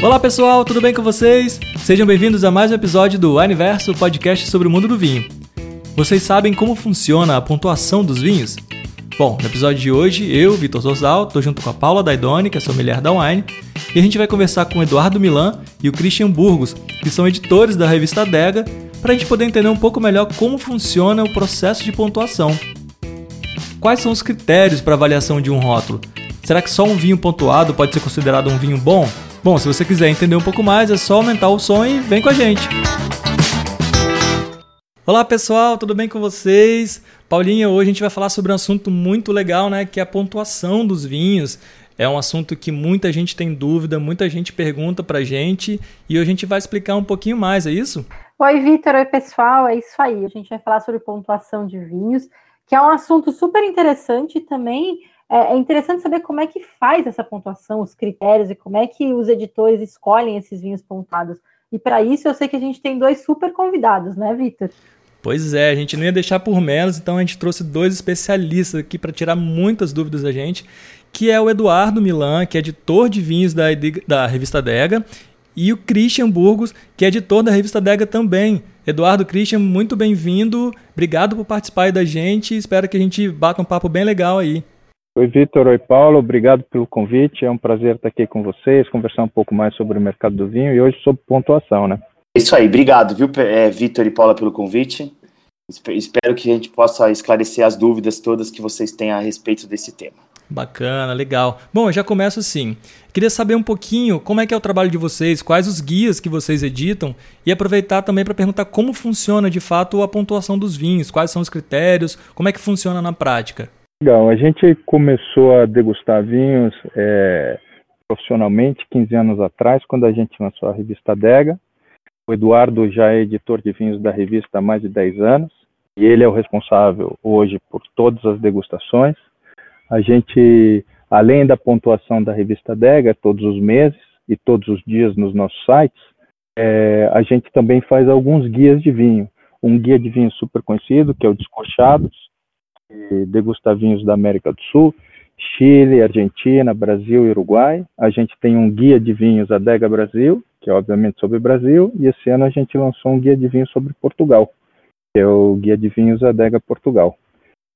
Olá pessoal, tudo bem com vocês? Sejam bem-vindos a mais um episódio do Aniverso, podcast sobre o mundo do vinho. Vocês sabem como funciona a pontuação dos vinhos? Bom, no episódio de hoje, eu, Vitor Zorzal, tô junto com a Paula Daidoni, que é sommelier da Wine, e a gente vai conversar com o Eduardo Milan e o Christian Burgos, que são editores da revista Dega, para a gente poder entender um pouco melhor como funciona o processo de pontuação. Quais são os critérios para avaliação de um rótulo? Será que só um vinho pontuado pode ser considerado um vinho bom? Bom, se você quiser entender um pouco mais, é só aumentar o som e vem com a gente. Olá pessoal, tudo bem com vocês? Paulinha, hoje a gente vai falar sobre um assunto muito legal, né, que é a pontuação dos vinhos. É um assunto que muita gente tem dúvida, muita gente pergunta pra gente e hoje a gente vai explicar um pouquinho mais, é isso? Oi, Vitor, oi pessoal, é isso aí. A gente vai falar sobre pontuação de vinhos, que é um assunto super interessante também é, é interessante saber como é que faz essa pontuação, os critérios e como é que os editores escolhem esses vinhos pontuados. E para isso eu sei que a gente tem dois super convidados, né, Vitor? Pois é, a gente não ia deixar por menos, então a gente trouxe dois especialistas aqui para tirar muitas dúvidas da gente, que é o Eduardo Milan, que é editor de vinhos da, da revista Dega, e o Christian Burgos, que é editor da revista Dega também. Eduardo, Christian, muito bem-vindo, obrigado por participar aí da gente, espero que a gente bata um papo bem legal aí. Oi, Vitor. Oi, Paulo. Obrigado pelo convite. É um prazer estar aqui com vocês, conversar um pouco mais sobre o mercado do vinho e hoje sobre pontuação, né? Isso aí. Obrigado, viu, é, Vitor e Paula, pelo convite. Espero que a gente possa esclarecer as dúvidas todas que vocês têm a respeito desse tema. Bacana, legal. Bom, eu já começo assim. Queria saber um pouquinho como é que é o trabalho de vocês, quais os guias que vocês editam e aproveitar também para perguntar como funciona de fato a pontuação dos vinhos, quais são os critérios, como é que funciona na prática. Legal, a gente começou a degustar vinhos é, profissionalmente 15 anos atrás, quando a gente lançou a revista Dega. O Eduardo já é editor de vinhos da revista há mais de 10 anos e ele é o responsável hoje por todas as degustações. A gente, além da pontuação da revista Dega, todos os meses e todos os dias nos nossos sites, é, a gente também faz alguns guias de vinho. Um guia de vinho super conhecido, que é o Descorchados, degusta vinhos da América do Sul, Chile, Argentina, Brasil e Uruguai. A gente tem um guia de vinhos Adega Brasil, que é obviamente sobre o Brasil, e esse ano a gente lançou um guia de vinhos sobre Portugal, que é o guia de vinhos Adega Portugal.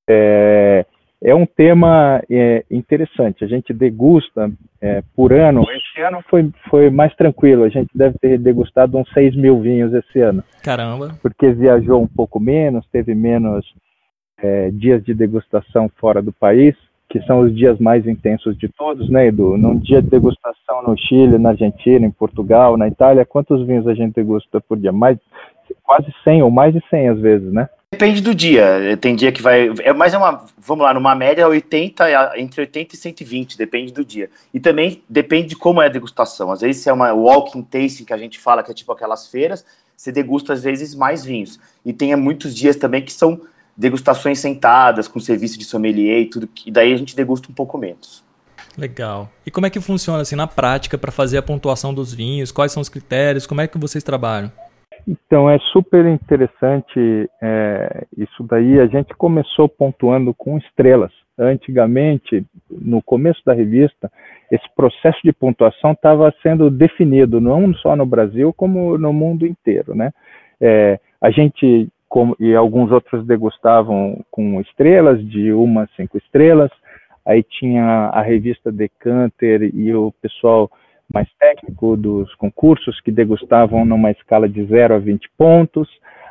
É, é um tema é, interessante. A gente degusta é, por ano. Esse ano foi, foi mais tranquilo. A gente deve ter degustado uns 6 mil vinhos esse ano. Caramba! Porque viajou um pouco menos, teve menos é, dias de degustação fora do país, que são os dias mais intensos de todos, né, Edu? Num dia de degustação no Chile, na Argentina, em Portugal, na Itália, quantos vinhos a gente degusta por dia? Mais, quase 100 ou mais de 100 às vezes, né? Depende do dia. Tem dia que vai. É, mas é uma. Vamos lá, numa média 80, entre 80 e 120, depende do dia. E também depende de como é a degustação. Às vezes é uma walking tasting que a gente fala, que é tipo aquelas feiras, você degusta às vezes mais vinhos. E tem muitos dias também que são degustações sentadas, com serviço de sommelier e tudo, e daí a gente degusta um pouco menos. Legal. E como é que funciona assim na prática para fazer a pontuação dos vinhos? Quais são os critérios? Como é que vocês trabalham? Então é super interessante é, isso daí. A gente começou pontuando com estrelas. Antigamente, no começo da revista, esse processo de pontuação estava sendo definido não só no Brasil como no mundo inteiro, né? É, a gente como, e alguns outros degustavam com estrelas, de uma a cinco estrelas. Aí tinha a revista Decanter e o pessoal mais técnico dos concursos que degustavam numa escala de 0 a 20 pontos.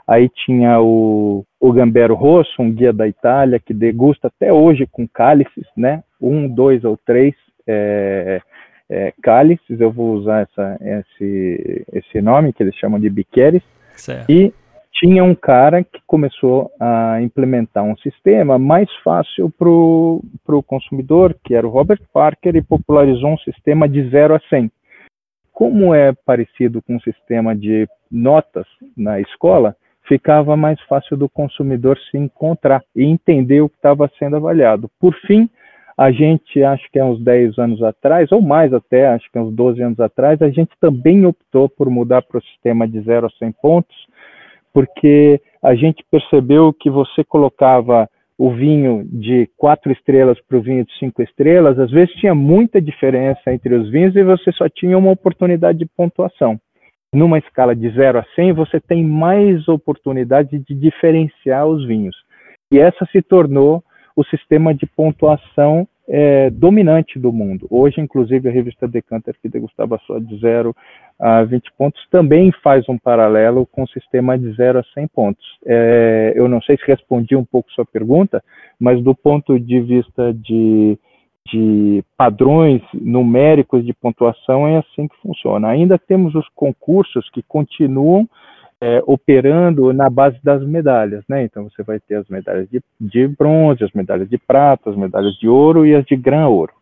Aí tinha o, o Gambero Rosso, um guia da Itália, que degusta até hoje com cálices, né? Um, dois ou três é, é, cálices. Eu vou usar essa, esse, esse nome, que eles chamam de biqueres. Certo. E tinha um cara que começou a implementar um sistema mais fácil para o consumidor, que era o Robert Parker, e popularizou um sistema de 0 a 100. Como é parecido com o um sistema de notas na escola, ficava mais fácil do consumidor se encontrar e entender o que estava sendo avaliado. Por fim, a gente, acho que é uns 10 anos atrás, ou mais até, acho que é uns 12 anos atrás, a gente também optou por mudar para o sistema de 0 a 100 pontos, porque a gente percebeu que você colocava o vinho de quatro estrelas para o vinho de cinco estrelas, às vezes tinha muita diferença entre os vinhos e você só tinha uma oportunidade de pontuação. Numa escala de 0 a 100, você tem mais oportunidade de diferenciar os vinhos. E essa se tornou o sistema de pontuação é, dominante do mundo. Hoje, inclusive, a revista Decanter, que degustava só de 0 a 20 pontos, também faz um paralelo com o sistema de 0 a 100 pontos. É, eu não sei se respondi um pouco sua pergunta, mas do ponto de vista de, de padrões numéricos de pontuação, é assim que funciona. Ainda temos os concursos que continuam é, operando na base das medalhas, né? Então você vai ter as medalhas de, de bronze, as medalhas de prata, as medalhas de ouro e as de grã ouro.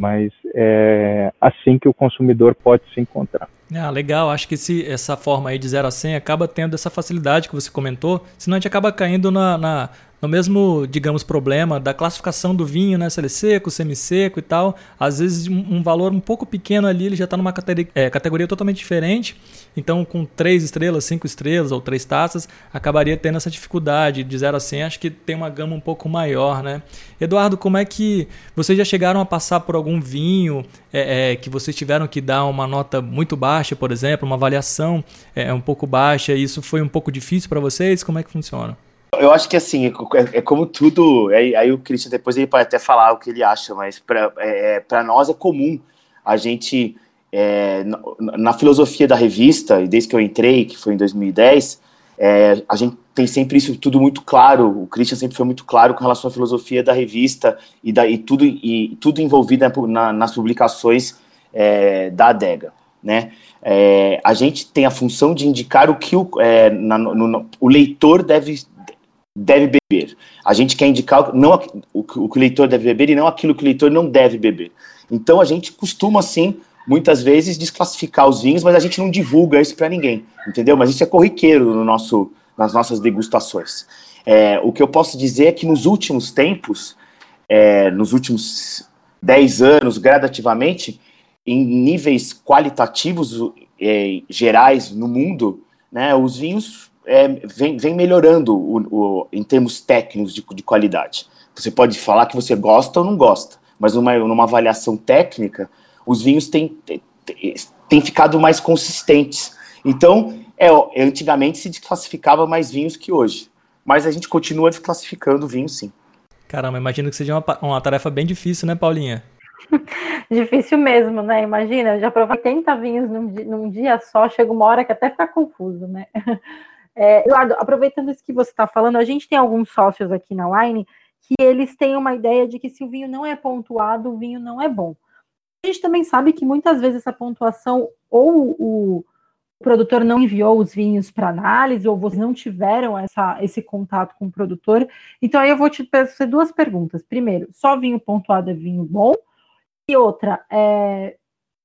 Mas é assim que o consumidor pode se encontrar. Ah, legal. Acho que se essa forma aí de 0 a 100 acaba tendo essa facilidade que você comentou, senão a gente acaba caindo na, na no mesmo, digamos, problema da classificação do vinho, né? Se ele é seco, semi-seco e tal. Às vezes um valor um pouco pequeno ali, ele já está numa categoria, é, categoria totalmente diferente. Então, com três estrelas, cinco estrelas ou três taças, acabaria tendo essa dificuldade de 0 a 100. Acho que tem uma gama um pouco maior, né? Eduardo, como é que vocês já chegaram a passar por algum vinho é, é, que vocês tiveram que dar uma nota muito baixa, por exemplo, uma avaliação é, um poupouco baixa? Isso foi um pouco difícil para vocês? Como é que funciona? Eu acho que assim, é, é como tudo. É, aí o Christian depois ele pode até falar o que ele acha, mas para é, é nós é comum a gente. É, na, na, filosofia da revista, e desde que eu entrei, que foi em 2010, é, a gente tem sempre isso tudo muito claro. O Christian sempre foi muito claro com relação à filosofia da revista e, da, e, tudo, e tudo envolvido na, nas publicações é, da adega. Né? É, a gente tem a função de indicar o que o, é, na, no, no, o leitor deve, deve beber. A gente quer indicar não o que o leitor deve beber e não aquilo que o leitor não deve beber. Então a gente costuma, assim, muitas vezes desclassificar os vinhos, mas a gente não divulga isso para ninguém, entendeu? Mas isso é corriqueiro no nosso, nas nossas degustações. É, o que eu posso dizer é que nos últimos tempos, é, nos últimos 10 anos, gradativamente, em níveis qualitativos é, gerais no mundo, né, os vinhos é, vem, vem melhorando o, o, em termos técnicos de, de, qualidade. Você pode falar que você gosta ou não gosta, mas numa, numa avaliação técnica, os vinhos têm, têm ficado mais consistentes. Então, é, antigamente se desclassificava mais vinhos que hoje, mas a gente continua desclassificando vinhos sim. Caramba, imagino que seja uma, uma tarefa bem difícil, né, Paulinha? Difícil mesmo, né? Imagina, já provei 80 vinhos num, num, dia só, chega uma hora que até fica confuso, né? É, Eduardo, aproveitando isso que você está falando, a gente tem alguns sócios aqui na Line que eles têm uma ideia de que se o vinho não é pontuado, o vinho não é bom. A gente também sabe que muitas vezes essa pontuação ou o produtor não enviou os vinhos para análise, ou vocês não tiveram essa, esse contato com o produtor. Então, aí eu vou te fazer duas perguntas. Primeiro, só vinho pontuado é vinho bom? E outra, é,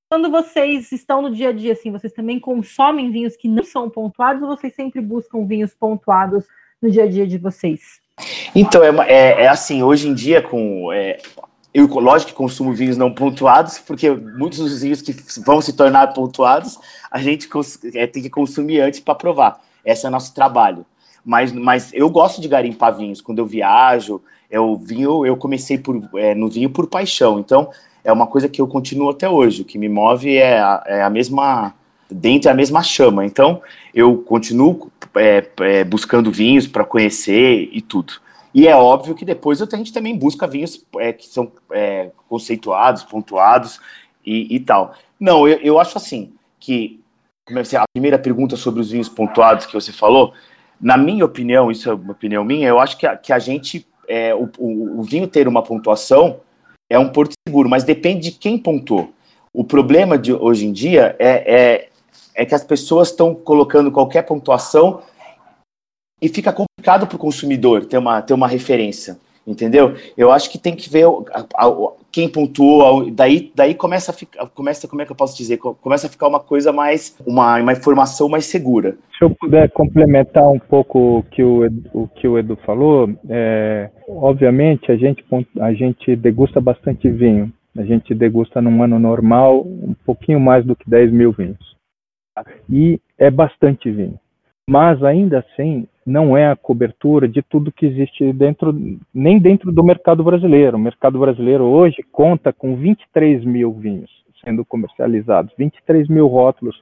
quando vocês estão no dia a dia, assim, vocês também consomem vinhos que não são pontuados ou vocês sempre buscam vinhos pontuados no dia a dia de vocês? Então, é, é, é assim, hoje em dia, com. É, eu, lógico que consumo vinhos não pontuados, porque muitos dos vinhos que vão se tornar pontuados, a gente é, tem que consumir antes para provar. Esse é nosso trabalho. Mas, mas eu gosto de garimpar vinhos. Quando eu viajo, eu vinho, eu comecei por, é, no vinho por paixão. Então, é uma coisa que eu continuo até hoje. O que me move é a, é a mesma dentro é a mesma chama. Então eu continuo é, é, buscando vinhos para conhecer e tudo. E é óbvio que depois a gente também busca vinhos é, que são é, conceituados, pontuados e, e, tal. Não, eu, eu acho assim que a primeira pergunta sobre os vinhos pontuados que você falou, na minha opinião, isso é uma opinião minha, eu acho que a, que a gente, é, o, o, o vinho ter uma pontuação é um porto seguro, mas depende de quem pontuou. O problema de hoje em dia é, é, é que as pessoas estão colocando qualquer pontuação e fica complicado para o consumidor ter uma, ter uma referência, entendeu? Eu acho que tem que ver quem pontuou, daí, daí começa a ficar, começa, como é que eu posso dizer, começa a ficar uma coisa mais, uma, uma informação mais segura. Se eu puder complementar um pouco o que o, o, que o Edu falou, é, obviamente a gente, a gente degusta bastante vinho. A gente degusta num ano normal um pouquinho mais do que 10 mil vinhos. E é bastante vinho. Mas ainda assim, não é a cobertura de tudo que existe dentro, nem dentro do mercado brasileiro. O mercado brasileiro hoje conta com 23 mil vinhos sendo comercializados, 23 mil rótulos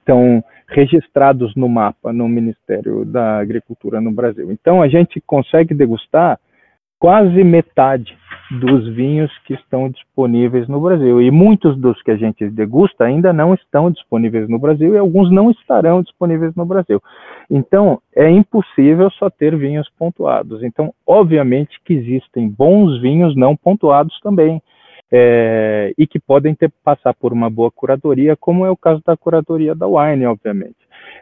estão registrados no mapa no Ministério da Agricultura no Brasil. Então a gente consegue degustar quase metade dos vinhos que estão disponíveis no Brasil. E muitos dos que a gente degusta ainda não estão disponíveis no Brasil e alguns não estarão disponíveis no Brasil. Então, é impossível só ter vinhos pontuados. Então, obviamente que existem bons vinhos não pontuados também. É, e que podem ter, passar por uma boa curadoria, como é o caso da curadoria da Wine, obviamente.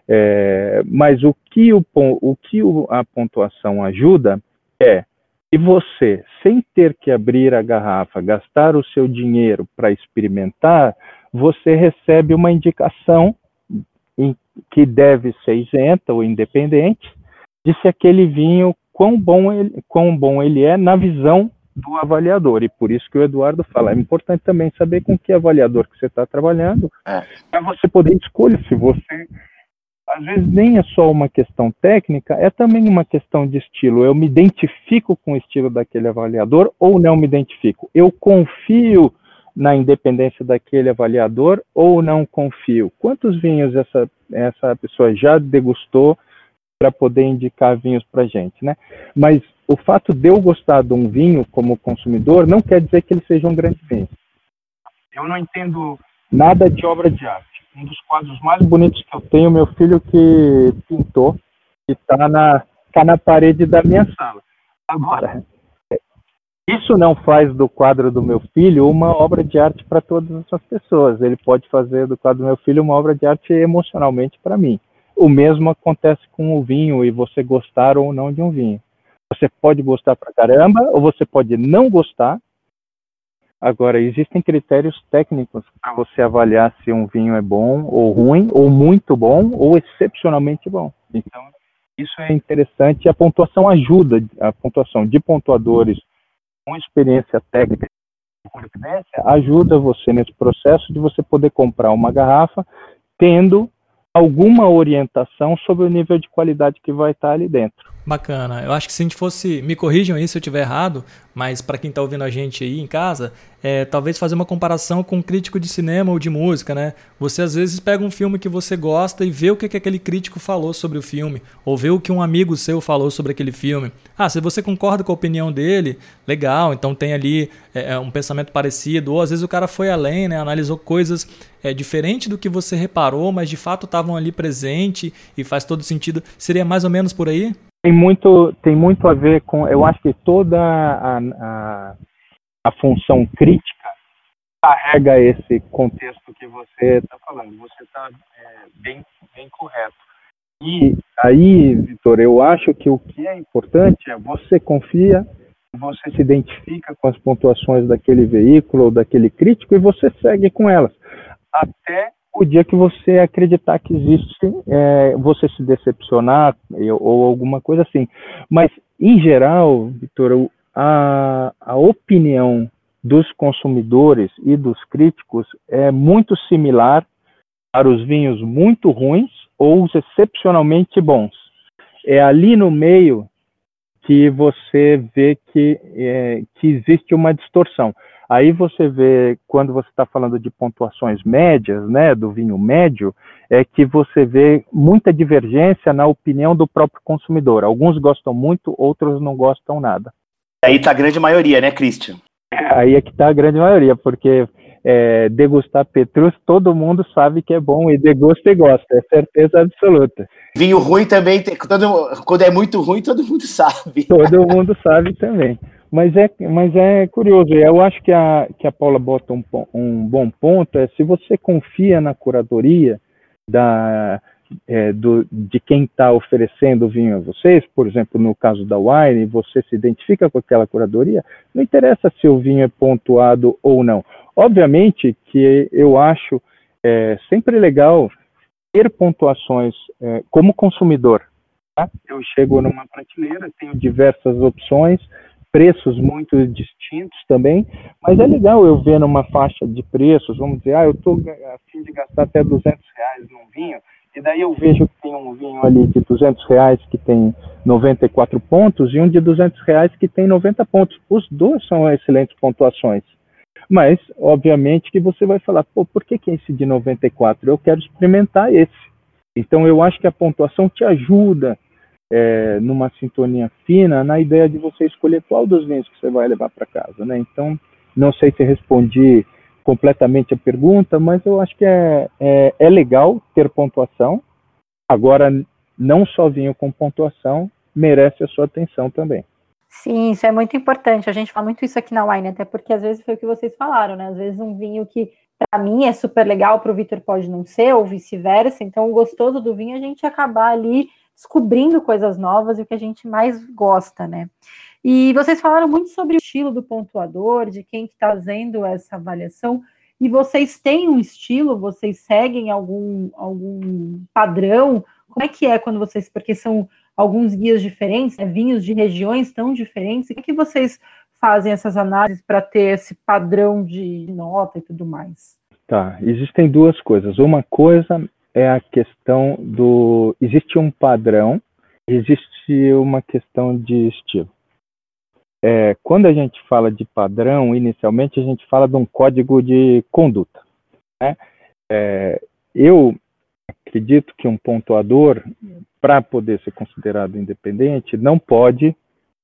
É, mas o que, o, o que a pontuação ajuda é e você, sem ter que abrir a garrafa, gastar o seu dinheiro para experimentar, você recebe uma indicação que deve ser isenta ou independente de se aquele vinho quão bom ele, quão bom ele é na visão do avaliador. E por isso que o Eduardo fala, é importante também saber com que avaliador que você está trabalhando, é. para você poder escolher se você às vezes nem é só uma questão técnica, é também uma questão de estilo. Eu me identifico com o estilo daquele avaliador ou não me identifico? Eu confio na independência daquele avaliador ou não confio? Quantos vinhos essa, essa pessoa já degustou para poder indicar vinhos para gente, né? Mas o fato de eu gostar de um vinho como consumidor não quer dizer que ele seja um grande vinho. Eu não entendo nada de obra de arte um dos quadros mais bonitos que eu tenho, meu filho que pintou, que está na, tá na parede da minha sala. Agora, isso não faz do quadro do meu filho uma obra de arte para todas as pessoas. Ele pode fazer do quadro do meu filho uma obra de arte emocionalmente para mim. O mesmo acontece com o vinho e você gostar ou não de um vinho. Você pode gostar pra caramba ou você pode não gostar Agora, existem critérios técnicos para você avaliar se um vinho é bom ou ruim, ou muito bom, ou excepcionalmente bom. Então, isso é interessante a pontuação ajuda, a pontuação de pontuadores com experiência técnica ajuda você nesse processo de você poder comprar uma garrafa tendo alguma orientação sobre o nível de qualidade que vai estar ali dentro. Bacana. Eu acho que se a gente fosse, me corrijam aí se eu estiver errado, mas para quem está ouvindo a gente aí em casa, é, talvez fazer uma comparação com um crítico de cinema ou de música, né? Você às vezes pega um filme que você gosta e vê o que, que aquele crítico falou sobre o filme, ou vê o que um amigo seu falou sobre aquele filme. Ah, se você concorda com a opinião dele, legal, então tem ali é, é um pensamento parecido, ou às vezes o cara foi além, né? Analisou coisas é, diferente do que você reparou, mas de fato estavam ali presente e faz todo sentido. Seria mais ou menos por aí? Tem muito, tem muito a ver com. Eu acho que toda a, a, a função crítica carrega esse contexto que você está falando. Você está é, bem, bem correto. E aí, Vitor, eu acho que o que é importante é você confia, você se identifica com as pontuações daquele veículo ou daquele crítico e você segue com elas. Até o dia que você acreditar que existe, é, você se decepcionar ou alguma coisa assim. Mas, em geral, Vitor, a, a opinião dos consumidores e dos críticos é muito similar para os vinhos muito ruins ou os excepcionalmente bons. É ali no meio que você vê que, é, que existe uma distorção. Aí você vê, quando você está falando de pontuações médias, né, do vinho médio, é que você vê muita divergência na opinião do próprio consumidor. Alguns gostam muito, outros não gostam nada. Aí está a grande maioria, né, Christian? Aí é que está a grande maioria, porque é, degustar Petrus, todo mundo sabe que é bom e degusta e gosta, é certeza absoluta. Vinho ruim também, todo, quando é muito ruim, todo mundo sabe. Todo mundo sabe também. Mas é, mas é curioso, eu acho que a, que a Paula bota um, um bom ponto, é se você confia na curadoria da, é, do, de quem está oferecendo o vinho a vocês, por exemplo, no caso da Wine, você se identifica com aquela curadoria, não interessa se o vinho é pontuado ou não. Obviamente que eu acho é, sempre legal ter pontuações é, como consumidor. Tá? Eu chego numa prateleira, tenho diversas opções, preços muito distintos também, mas é legal eu ver numa faixa de preços, vamos dizer, ah, eu estou a fim de gastar até 200 reais num vinho, E daí eu vejo que tem um vinho ali de 200 reais que tem 94 pontos e um de 200 reais que tem 90 pontos. Os dois são excelentes pontuações. Mas, obviamente, que você vai falar, pô, por que, que esse de 94? Eu quero experimentar esse. Então, eu acho que a pontuação te ajuda é, numa sintonia fina na ideia de você escolher qual dos vinhos que você vai levar para casa, né? Então, não sei se respondi completamente a pergunta, mas eu acho que é, é, é legal ter pontuação. Agora, não só vinho com pontuação merece a sua atenção também. Sim, isso é muito importante. A gente fala muito isso aqui na Wine, até porque às vezes foi o que vocês falaram, né? Às vezes um vinho que para mim é super legal, para o Vitor pode não ser, ou vice-versa. Então, o gostoso do vinho é a gente acabar ali descobrindo coisas novas e o que a gente mais gosta, né? E vocês falaram muito sobre o estilo do pontuador, de quem está fazendo essa avaliação. E vocês têm um estilo? Vocês seguem algum, algum padrão? Como é que é quando vocês, porque são alguns guias diferentes, né, vinhos de regiões tão diferentes, como é que vocês fazem essas análises para ter esse padrão de nota e tudo mais? Tá, existem duas coisas. Uma coisa é a questão do. Existe um padrão, existe uma questão de estilo. É, quando a gente fala de padrão, inicialmente a gente fala de um código de conduta. Né? É, eu acredito que um pontuador, para poder ser considerado independente, não pode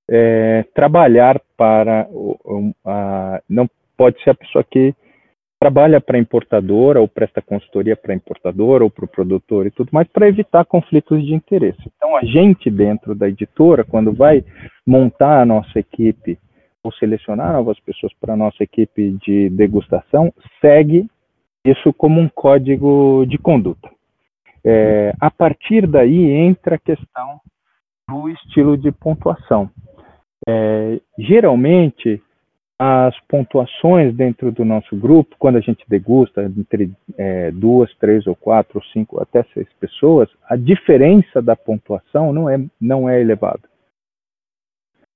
é, trabalhar para. não pode ser a pessoa que trabalha para importadora ou presta consultoria para importadora ou para o produtor e tudo mais para evitar conflitos de interesse. Então, a gente dentro da editora, quando vai montar a nossa equipe ou selecionar novas pessoas para a nossa equipe de degustação, segue isso como um código de conduta. É, a partir daí entra a questão do estilo de pontuação. É, geralmente, as pontuações dentro do nosso grupo, quando a gente degusta entre é, duas, três ou quatro, ou cinco, até seis pessoas, a diferença da pontuação não é, não é elevada.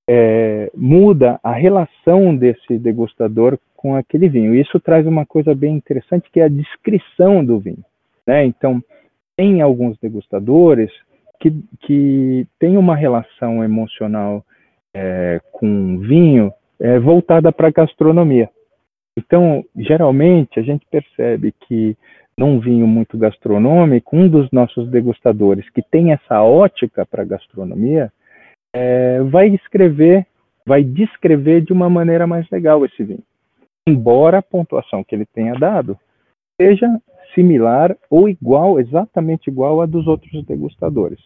É, muda a relação desse degustador com aquele vinho. Isso traz uma coisa bem interessante, que é a descrição do vinho. Né? Então, tem alguns degustadores que, que têm uma relação emocional é, com vinho é, voltada para a gastronomia. Então, geralmente, a gente percebe que num vinho muito gastronômico, um dos nossos degustadores que tem essa ótica para a gastronomia é, vai escrever, vai descrever de uma maneira mais legal esse vinho. Embora a pontuação que ele tenha dado seja similar ou igual, exatamente igual à dos outros degustadores.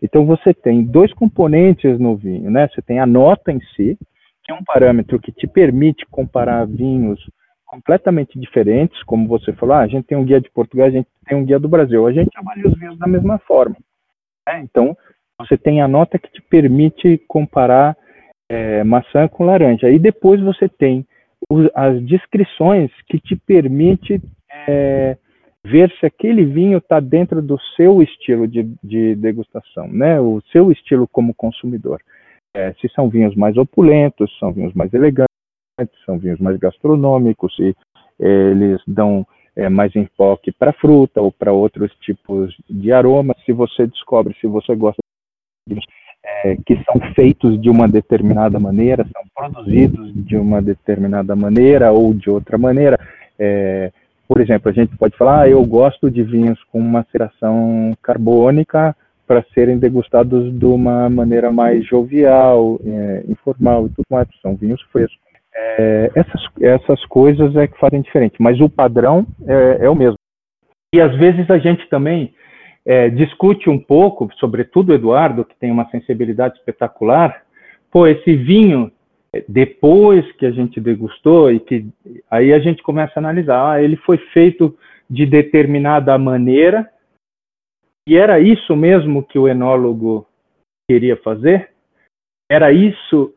Então você tem dois componentes no vinho, né? Você tem a nota em si, que é um parâmetro que te permite comparar vinhos completamente diferentes, como você falou, ah, a gente tem um guia de Portugal, a gente tem um guia do Brasil, a gente avalia os vinhos da mesma forma. Né? Então, você tem a nota que te permite comparar é, maçã com laranja. E depois você tem os, as descrições que te permite é, ver se aquele vinho está dentro do seu estilo de, de, degustação, né? O seu estilo como consumidor é, se são vinhos mais opulentos, são vinhos mais elegantes, são vinhos mais gastronômicos, se eles dão é, mais enfoque para fruta ou para outros tipos de aromas. Se você descobre, se você gosta de é, que são feitos de uma determinada maneira, são produzidos de uma determinada maneira ou de outra maneira. É, por exemplo, a gente pode falar, ah, eu gosto de vinhos com maceração carbônica, para serem degustados de uma maneira mais jovial, é, informal e tudo mais. São vinhos frescos. É, essas, essas coisas é que fazem diferente, mas o padrão é, é o mesmo. E às vezes a gente também é, discute um pouco, sobretudo o Eduardo, que tem uma sensibilidade espetacular, pô, esse vinho, depois que a gente degustou, e que aí a gente começa a analisar, ah, ele foi feito de determinada maneira, e era isso mesmo que o enólogo queria fazer? Era isso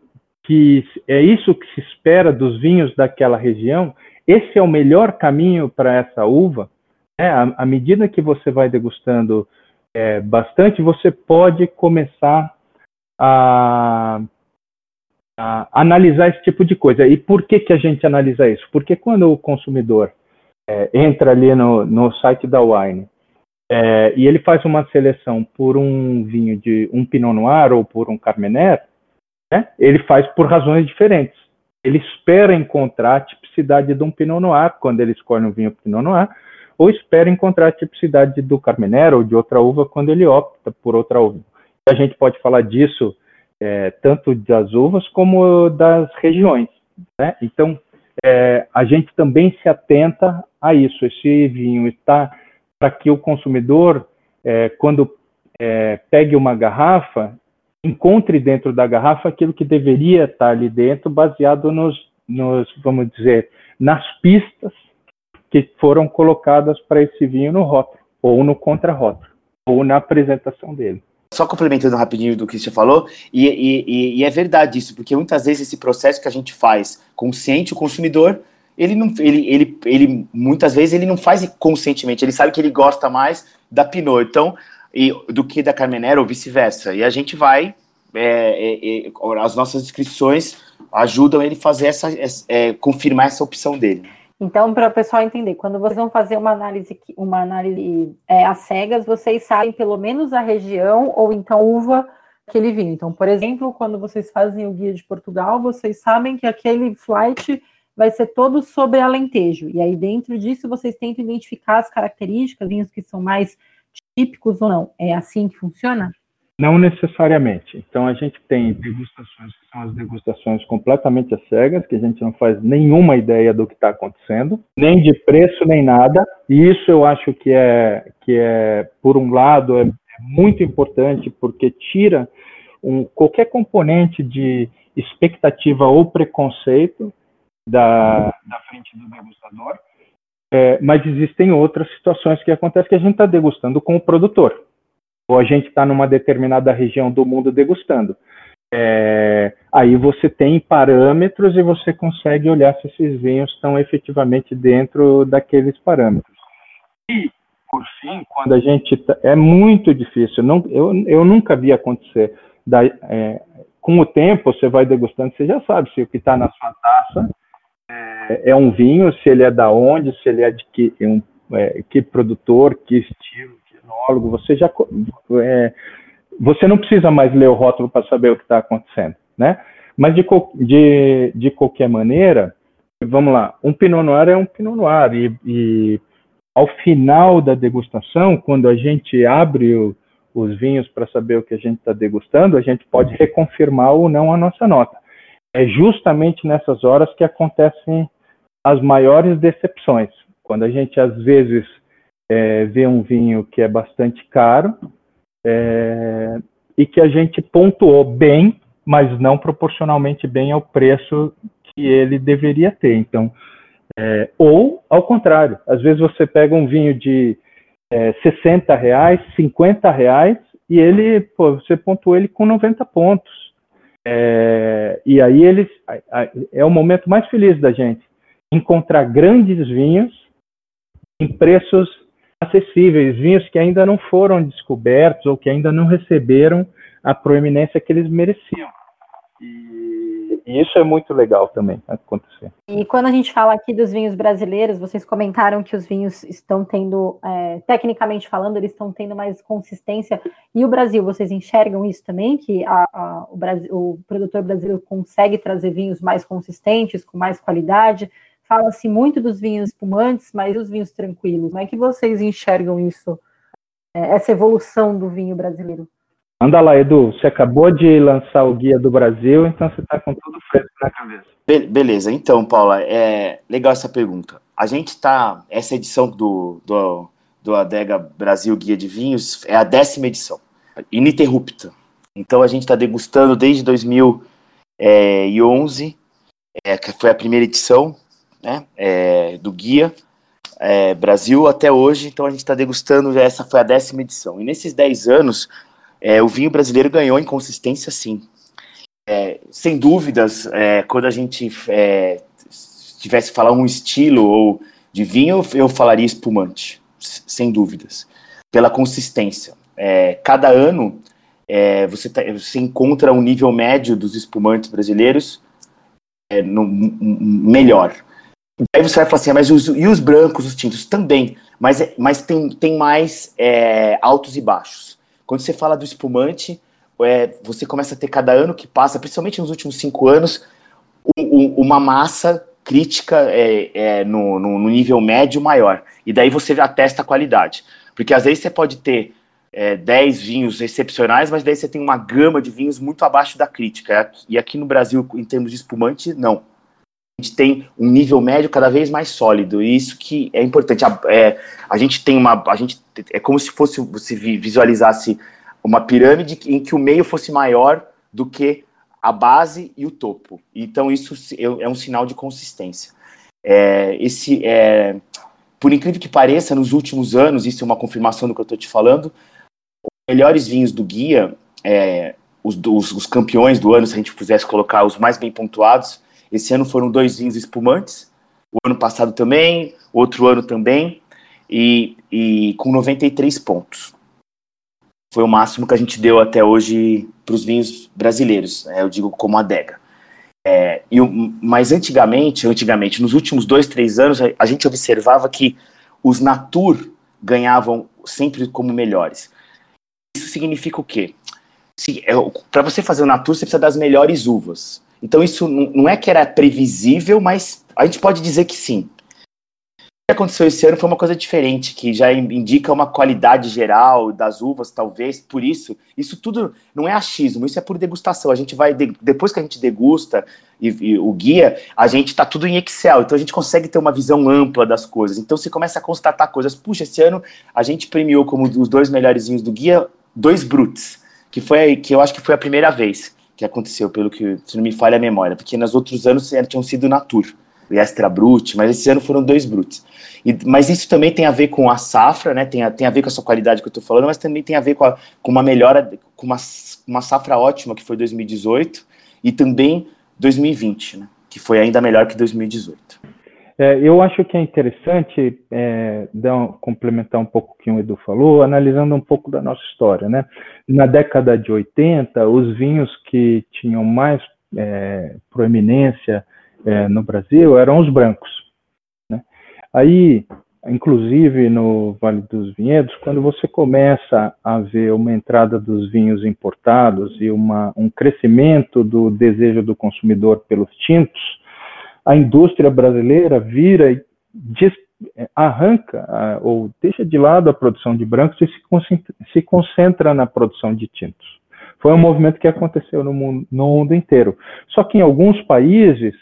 que é isso que se espera dos vinhos daquela região? Esse é o melhor caminho para essa uva? É, à, medida que você vai degustando é, bastante, você pode começar a, a, analisar esse tipo de coisa. E por que, que a gente analisa isso? Porque quando o consumidor é, entra ali no, no site da Wine é, e ele faz uma seleção por um vinho de um Pinot Noir ou por um Carmener, né? ele faz por razões diferentes. Ele espera encontrar a tipicidade de um Pinot Noir quando ele escolhe um vinho Pinot Noir, ou espera encontrar a tipicidade do Carmener ou de outra uva quando ele opta por outra uva. A gente pode falar disso é, tanto das uvas como das regiões. Né? Então, é, a gente também se atenta a isso. Esse vinho está para que o consumidor, é, quando é, pegue uma garrafa, encontre dentro da garrafa aquilo que deveria estar ali dentro, baseado nos, nos vamos dizer, nas pistas que foram colocadas para esse vinho no rótulo, ou no contra-rótulo, ou na apresentação dele. Só complementando rapidinho do que você falou, e, e, e, é verdade isso, porque muitas vezes esse processo que a gente faz consciente, o consumidor, ele não, ele, ele, ele muitas vezes ele não faz conscientemente, ele sabe que ele gosta mais da Pinot, então, e, do que da Carmenère ou vice-versa. E a gente vai, é, é, é, as nossas inscrições ajudam ele fazer essa, é, confirmar essa opção dele. Então, para o pessoal entender, quando vocês vão fazer uma análise, uma análise é, às cegas, vocês sabem pelo menos a região ou então uva que ele vinho. Então, por exemplo, quando vocês fazem o guia de Portugal, vocês sabem que aquele flight vai ser todo sobre Alentejo. E aí, dentro disso, vocês tentam identificar as características, vinhos que são mais típicos ou não. É assim que funciona? Não necessariamente. Então a gente tem degustações que são as degustações completamente às cegas, que a gente não faz nenhuma ideia do que está acontecendo, nem de preço nem nada. E isso eu acho que é que é por um lado é, é muito importante porque tira um, qualquer componente de expectativa ou preconceito da, da frente do degustador. É, mas existem outras situações que acontecem que a gente está degustando com o produtor ou a gente está numa determinada região do mundo degustando. É, aí você tem parâmetros e você consegue olhar se esses vinhos estão efetivamente dentro daqueles parâmetros. E, por fim, quando a gente. Tá, é muito difícil, não, eu, eu nunca vi acontecer. Da, é, com o tempo, você vai degustando, você já sabe se o que está na sua taça é, é, um vinho, se ele é da onde, se ele é de que, um, é, que produtor, que estilo, enólogo, você já é, você não precisa mais ler o rótulo para saber o que está acontecendo, né? Mas de, de, de qualquer maneira, vamos lá, um Pinot Noir é um Pinot Noir e, e ao final da degustação, quando a gente abre o, os vinhos para saber o que a gente está degustando, a gente pode reconfirmar ou não a nossa nota. É justamente nessas horas que acontecem as maiores decepções, quando a gente às vezes é, vê um vinho que é bastante caro é, e que a gente pontuou bem, mas não proporcionalmente bem ao preço que ele deveria ter. Então, é, ou ao contrário, às vezes você pega um vinho de é, 60 reais, 50 reais e ele, pô, você pontuou ele com 90 pontos. É, e aí eles é o momento mais feliz da gente encontrar grandes vinhos em preços acessíveis, vinhos que ainda não foram descobertos ou que ainda não receberam a proeminência que eles mereciam. E, e, isso é muito legal também acontecer. E quando a gente fala aqui dos vinhos brasileiros, vocês comentaram que os vinhos estão tendo, é, tecnicamente falando, eles estão tendo mais consistência. E o Brasil, vocês enxergam isso também? Que a, a, o, Brasil, o produtor brasileiro consegue trazer vinhos mais consistentes, com mais qualidade? Fala-se muito dos vinhos espumantes, mas os vinhos tranquilos. Como é que vocês enxergam isso, é, essa evolução do vinho brasileiro? Anda lá, Edu. Você acabou de lançar o Guia do Brasil, então você está com tudo fresco na cabeça. Be beleza. Então, Paula, é legal essa pergunta. A gente está... Essa edição do, do, do Adega Brasil Guia de Vinhos é a décima edição, ininterrupta. Então, a gente está degustando desde 2011, é, que foi a primeira edição, né, é, do guia é, Brasil até hoje. Então a gente está degustando, essa foi a décima edição. E nesses 10 anos, é, o vinho brasileiro ganhou em consistência, sim. É, sem dúvidas, é, quando a gente é, tivesse falar um estilo ou de vinho, eu falaria espumante, sem dúvidas, pela consistência. cada ano você, tá, você encontra um nível médio dos espumantes brasileiros no, melhor. Aí você vai falar assim, ah, mas os, e os brancos, os tintos? Também, mas, é, mas tem, tem mais é, altos e baixos. Quando você fala do espumante, é, você começa a ter cada ano que passa, principalmente nos últimos cinco anos, um, um, uma massa crítica é, é, no, no, no, nível médio maior. E daí você atesta a qualidade. Porque às vezes você pode ter é, 10 vinhos excepcionais, mas daí você tem uma gama de vinhos muito abaixo da crítica. E aqui no Brasil, em termos de espumante, não gente tem um nível médio cada vez mais sólido, e isso que é importante. A, é, a gente tem uma. A gente, é como se fosse você visualizasse uma pirâmide em que o meio fosse maior do que a base e o topo. Então, isso é um sinal de consistência. É, esse é, por incrível que pareça, nos últimos anos, isso é uma confirmação do que eu estou te falando, os melhores vinhos do guia, é, os, os, os campeões do ano, se a gente pudesse colocar os mais bem pontuados, esse ano foram dois vinhos espumantes, o ano passado também, outro ano também, e, e com 93 pontos. Foi o máximo que a gente deu até hoje para os vinhos brasileiros, né, eu digo como adega. É, e, mas antigamente, antigamente, nos últimos dois, três anos, a, a gente observava que os Natur ganhavam sempre como melhores. Isso significa o quê? É, para você fazer o Natur, você precisa das melhores uvas. Então isso não é que era previsível, mas a gente pode dizer que sim. O que aconteceu esse ano foi uma coisa diferente, que já indica uma qualidade geral das uvas, talvez, por isso, isso tudo não é achismo, isso é por degustação. A gente vai, depois que a gente degusta e, e o guia, a gente está tudo em Excel, então a gente consegue ter uma visão ampla das coisas. Então você começa a constatar coisas. Puxa, esse ano a gente premiou como os dois melhores do guia, dois Brutes, que foi que eu acho que foi a primeira vez que aconteceu, pelo que, se não me falha a memória, porque nos outros anos tinham sido Natur, e Extra Brut, mas esse ano foram dois Bruts. E, mas isso também tem a ver com a safra, né? Tem a, tem a ver com essa qualidade que eu estou falando, mas também tem a ver com, a, com uma melhora, com uma, uma safra ótima que foi 2018 e também 2020, né? Que foi ainda melhor que 2018. É, eu acho que é interessante é, dar complementar um pouco o que o Edu falou, analisando um pouco da nossa história. Né? Na década de 80, os vinhos que tinham mais é, proeminência é, no Brasil eram os brancos. Né? Aí, inclusive no Vale dos Vinhedos, quando você começa a ver uma entrada dos vinhos importados e uma, um crescimento do desejo do consumidor pelos tintos, a indústria brasileira vira e arranca ou deixa de lado a produção de brancos e se concentra, se concentra na produção de tintos. Foi um movimento que aconteceu no mundo, no mundo inteiro. Só que em alguns países,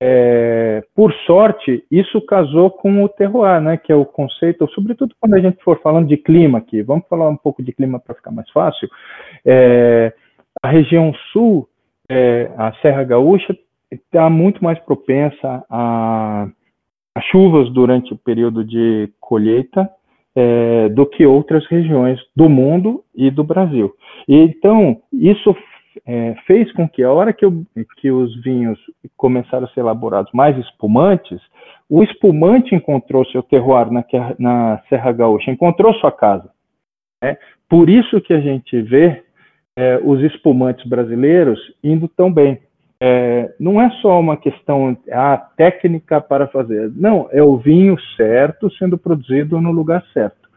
é, por sorte, isso casou com o terroir, né, que é o conceito, sobretudo quando a gente for falando de clima aqui, vamos falar um pouco de clima para ficar mais fácil. É, a região sul, é, a Serra Gaúcha, está muito mais propensa a, a, chuvas durante o período de colheita é, do que outras regiões do mundo e do Brasil. E, então, isso é, fez com que a hora que, que os vinhos começaram a ser elaborados mais espumantes, o espumante encontrou seu terroir na, na Serra Gaúcha, encontrou sua casa. Né? Por isso que a gente vê é, os espumantes brasileiros indo tão bem é, não é só uma questão a técnica para fazer, não, é o vinho certo sendo produzido no lugar certo.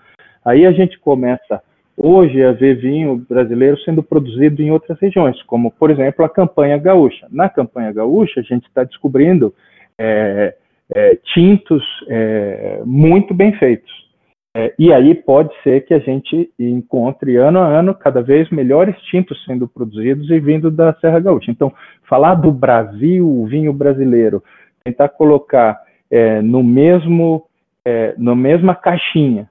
Aí a gente começa hoje a ver vinho brasileiro sendo produzido em outras regiões, como por exemplo a campanha gaúcha. Na campanha gaúcha a gente está descobrindo é, é, tintos é, muito bem feitos. É, e aí pode ser que a gente encontre ano a ano cada vez melhores tintos sendo produzidos e vindo da Serra Gaúcha. Então, falar do Brasil, o vinho brasileiro, tentar colocar é, no mesmo, é, na mesma caixinha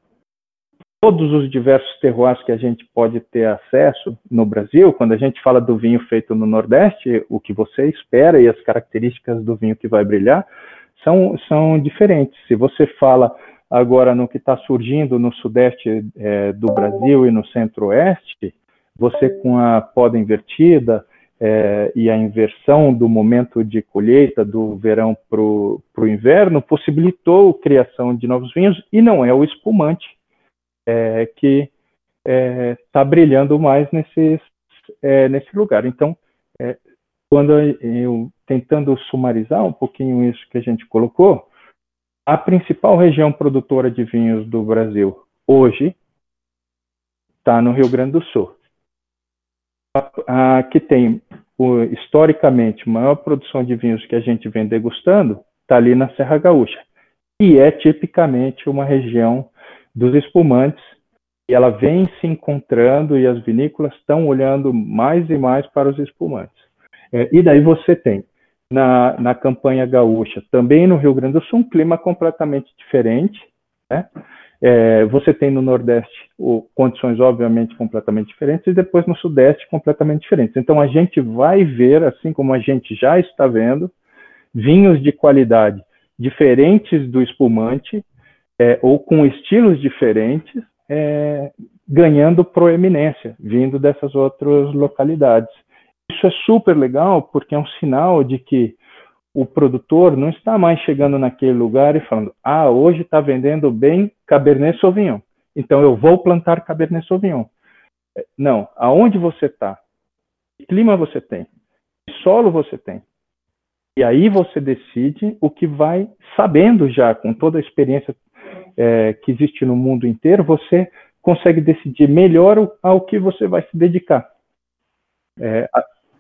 todos os diversos terroirs que a gente pode ter acesso no Brasil, quando a gente fala do vinho feito no Nordeste, o que você espera e as características do vinho que vai brilhar são, são diferentes. Se você fala Agora, no que está surgindo no sudeste é, do Brasil e no centro-oeste, você com a poda invertida é, e a inversão do momento de colheita do verão para o inverno possibilitou a criação de novos vinhos e não é o espumante é, que está é, brilhando mais nesses, é, nesse lugar. Então, é, quando eu tentando sumarizar um pouquinho isso que a gente colocou, A principal região produtora de vinhos do Brasil hoje está no Rio Grande do Sul, a, a, que tem o, historicamente maior produção de vinhos que a gente vem degustando está ali na Serra Gaúcha, e é tipicamente uma região dos espumantes e ela vem se encontrando e as vinícolas estão olhando mais e mais para os espumantes. É, e daí você tem na, na campanha gaúcha, também no Rio Grande do Sul, um clima completamente diferente. Né? É, você tem no Nordeste o, condições, obviamente, completamente diferentes, e depois no Sudeste, completamente diferentes. Então, a gente vai ver, assim como a gente já está vendo, vinhos de qualidade diferentes do espumante, é, ou com estilos diferentes, é, ganhando proeminência, vindo dessas outras localidades. Isso é super legal porque é um sinal de que o produtor não está mais chegando naquele lugar e falando: ah, hoje está vendendo bem Cabernet Sauvignon, então eu vou plantar Cabernet Sauvignon. Não, aonde você está? Que clima você tem? Que solo você tem? E aí você decide o que vai, sabendo já, com toda a experiência é, que existe no mundo inteiro, você consegue decidir melhor ao que você vai se dedicar. É,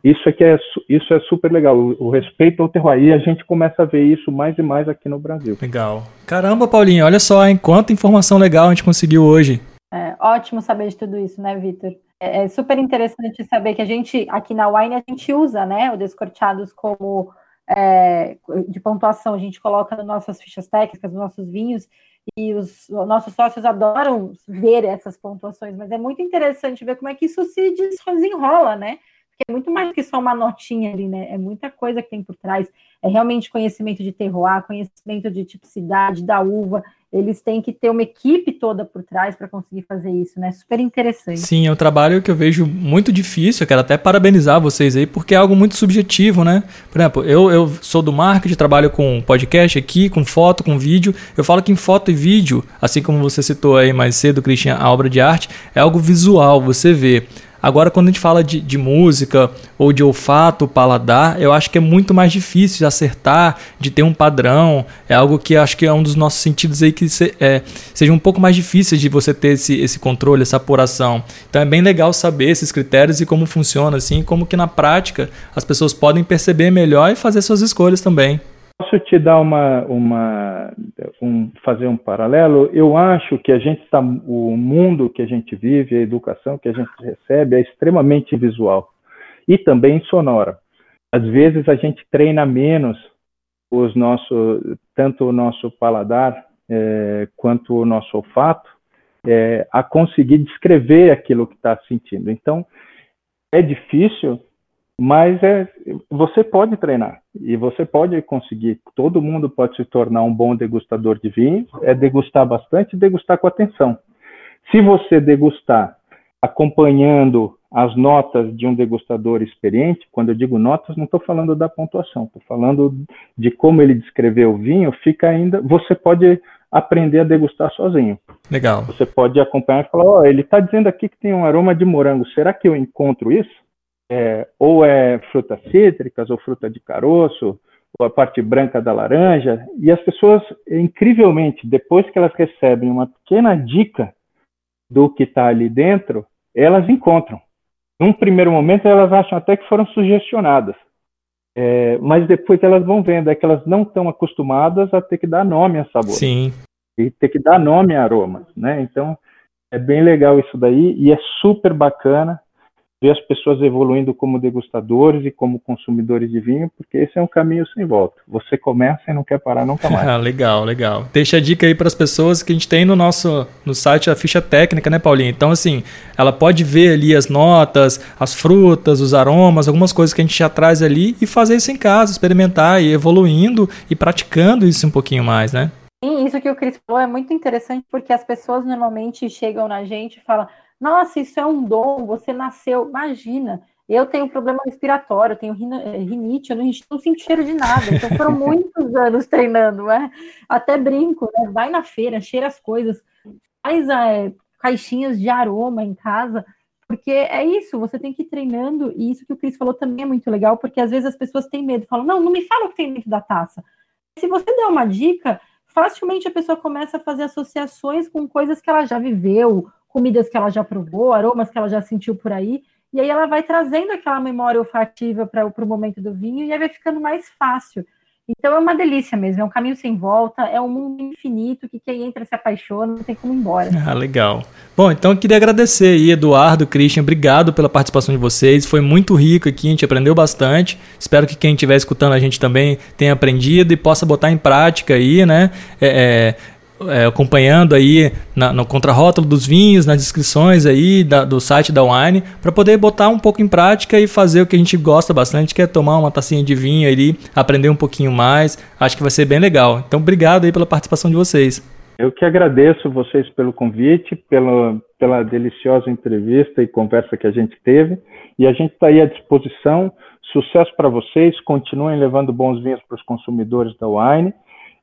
isso é que é, isso é super legal, o, o respeito ao terroir, e a gente começa a ver isso mais e mais aqui no Brasil. Legal. Caramba, Paulinho, olha só, hein, quanta informação legal a gente conseguiu hoje. É, ótimo saber de tudo isso, né, Vitor? É, é super interessante saber que a gente, aqui na Wine, a gente usa, né, o Descorteados como é, de pontuação, a gente coloca nas nossas fichas técnicas, nos nossos vinhos, e os, os nossos sócios adoram ver essas pontuações, mas é muito interessante ver como é que isso se desenrola, né? Porque é muito mais que só uma notinha ali, né? É muita coisa que tem por trás. É realmente conhecimento de terroir, conhecimento de tipicidade da uva. Eles têm que ter uma equipe toda por trás para conseguir fazer isso, né? Super interessante. Sim, é um trabalho que eu vejo muito difícil. Eu quero até parabenizar vocês aí, porque é algo muito subjetivo, né? Por exemplo, eu, eu sou do marketing, trabalho com podcast aqui, com foto, com vídeo. Eu falo que em foto e vídeo, assim como você citou aí mais cedo, Cristian, a obra de arte, é algo visual, você vê. Agora, quando a gente fala de, de música ou de olfato, paladar, eu acho que é muito mais difícil de acertar, de ter um padrão. É algo que acho que é um dos nossos sentidos aí que se, é, seja um pouco mais difícil de você ter esse, esse controle, essa apuração. Então é bem legal saber esses critérios e como funciona, assim, como que na prática as pessoas podem perceber melhor e fazer suas escolhas também. Posso te dar uma, uma um, fazer um paralelo? Eu acho que a gente está, o mundo que a gente vive, a educação que a gente recebe é extremamente visual e também sonora. Às vezes a gente treina menos os nossos, tanto o nosso paladar é, quanto o nosso olfato é, a conseguir descrever aquilo que está sentindo. Então é difícil mas é, você pode treinar e você pode conseguir. Todo mundo pode se tornar um bom degustador de vinho. É degustar bastante e degustar com atenção. Se você degustar acompanhando as notas de um degustador experiente, quando eu digo notas, não estou falando da pontuação, estou falando de como ele descreveu o vinho, fica ainda. Você pode aprender a degustar sozinho. Legal. Você pode acompanhar e falar: Ó, oh, ele está dizendo aqui que tem um aroma de morango, será que eu encontro isso? É, ou é frutas cítricas, ou fruta de caroço, ou a parte branca da laranja, e as pessoas, incrivelmente, depois que elas recebem uma pequena dica do que está ali dentro, elas encontram. Num primeiro momento, elas acham até que foram sugestionadas, é, mas depois elas vão vendo é que elas não estão acostumadas a ter que dar nome a sabor. Sim. E ter que dar nome a aromas, né? Então, é bem legal isso daí e é super bacana ver as pessoas evoluindo como degustadores e como consumidores de vinho, porque esse é um caminho sem volta. Você começa e não quer parar nunca mais. Ah, legal, legal. Deixa a dica aí para as pessoas que a gente tem no nosso no site a ficha técnica, né, Paulinho? Então, assim, ela pode ver ali as notas, as frutas, os aromas, algumas coisas que a gente já traz ali e fazer isso em casa, experimentar e evoluindo e praticando isso um pouquinho mais, né? Sim, isso que o Cris falou é muito interessante porque as pessoas normalmente chegam na gente e falam nossa, isso é um dom, você nasceu. Imagina, eu tenho problema respiratório, tenho eh, rinite, eu não, não sinto cheiro de nada. Então foram muitos anos treinando, né? Até brinco, né? Vai na feira, cheira as coisas, faz é, caixinhas de aroma em casa, porque é isso, você tem que ir treinando, e isso que o Cris falou também é muito legal, porque às vezes as pessoas têm medo, falam, não, não me fala o que tem dentro da taça. Se você der uma dica, facilmente a pessoa começa a fazer associações com coisas que ela já viveu, comidas que ela já provou, aromas que ela já sentiu por aí, e aí ela vai trazendo aquela memória olfativa para o momento do vinho e aí vai ficando mais fácil. Então é uma delícia mesmo, é um caminho sem volta, é um mundo infinito que quem entra se apaixona, não tem como ir embora. Ah, legal. Bom, então eu queria agradecer aí, Eduardo, Christian, obrigado pela participação de vocês, foi muito rico aqui, a gente aprendeu bastante. Espero que quem estiver escutando a gente também tenha aprendido e possa botar em prática aí, né? É, é, é, acompanhando aí na, no contrarótulo dos vinhos, nas descrições aí da, do site da Wine, para poder botar um pouco em prática e fazer o que a gente gosta bastante, que é tomar uma tacinha de vinho ali, aprender um pouquinho mais. Acho que vai ser bem legal. Então, obrigado aí pela participação de vocês. Eu que agradeço vocês pelo convite, pela, pela deliciosa entrevista e conversa que a gente teve. E a gente está aí à disposição. Sucesso para vocês. Continuem levando bons vinhos para os consumidores da Wine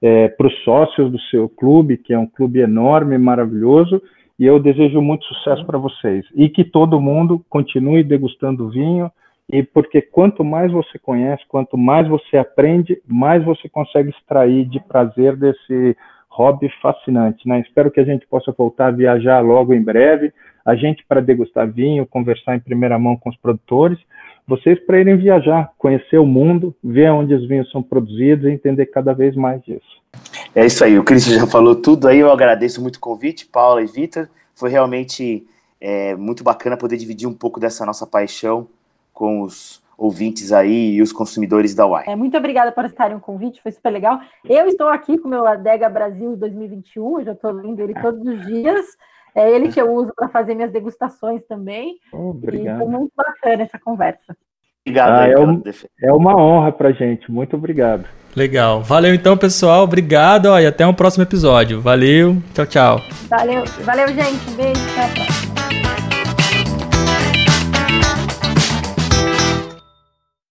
é, para os sócios do seu clube, que é um clube enorme, maravilhoso, e eu desejo muito sucesso para vocês. E que todo mundo continue degustando vinho, e porque quanto mais você conhece, quanto mais você aprende, mais você consegue extrair de prazer desse hobby fascinante. Né? Espero que a gente possa voltar a viajar logo em breve, a gente para degustar vinho, conversar em primeira mão com os produtores, vocês para irem viajar, conhecer o mundo, ver onde os vinhos são produzidos e entender cada vez mais disso. É isso aí, o Cristian já falou tudo aí, eu agradeço muito o convite, Paula e Vitor, foi realmente é, muito bacana poder dividir um pouco dessa nossa paixão com os ouvintes aí e os consumidores da Uai. É, muito obrigada por estarem o convite, foi super legal. Eu estou aqui com o meu Adega Brasil 2021, eu já estou lendo ele todos os dias, é ele que eu uso para fazer minhas degustações também. obrigado. E foi muito bacana essa conversa. Obrigado. Ah, é, um, é, uma honra para gente. Muito obrigado. Legal. Valeu então, pessoal. Obrigado ó, e até um próximo episódio. Valeu. Tchau, tchau. Valeu, valeu gente. Beijo. Tchau, tchau.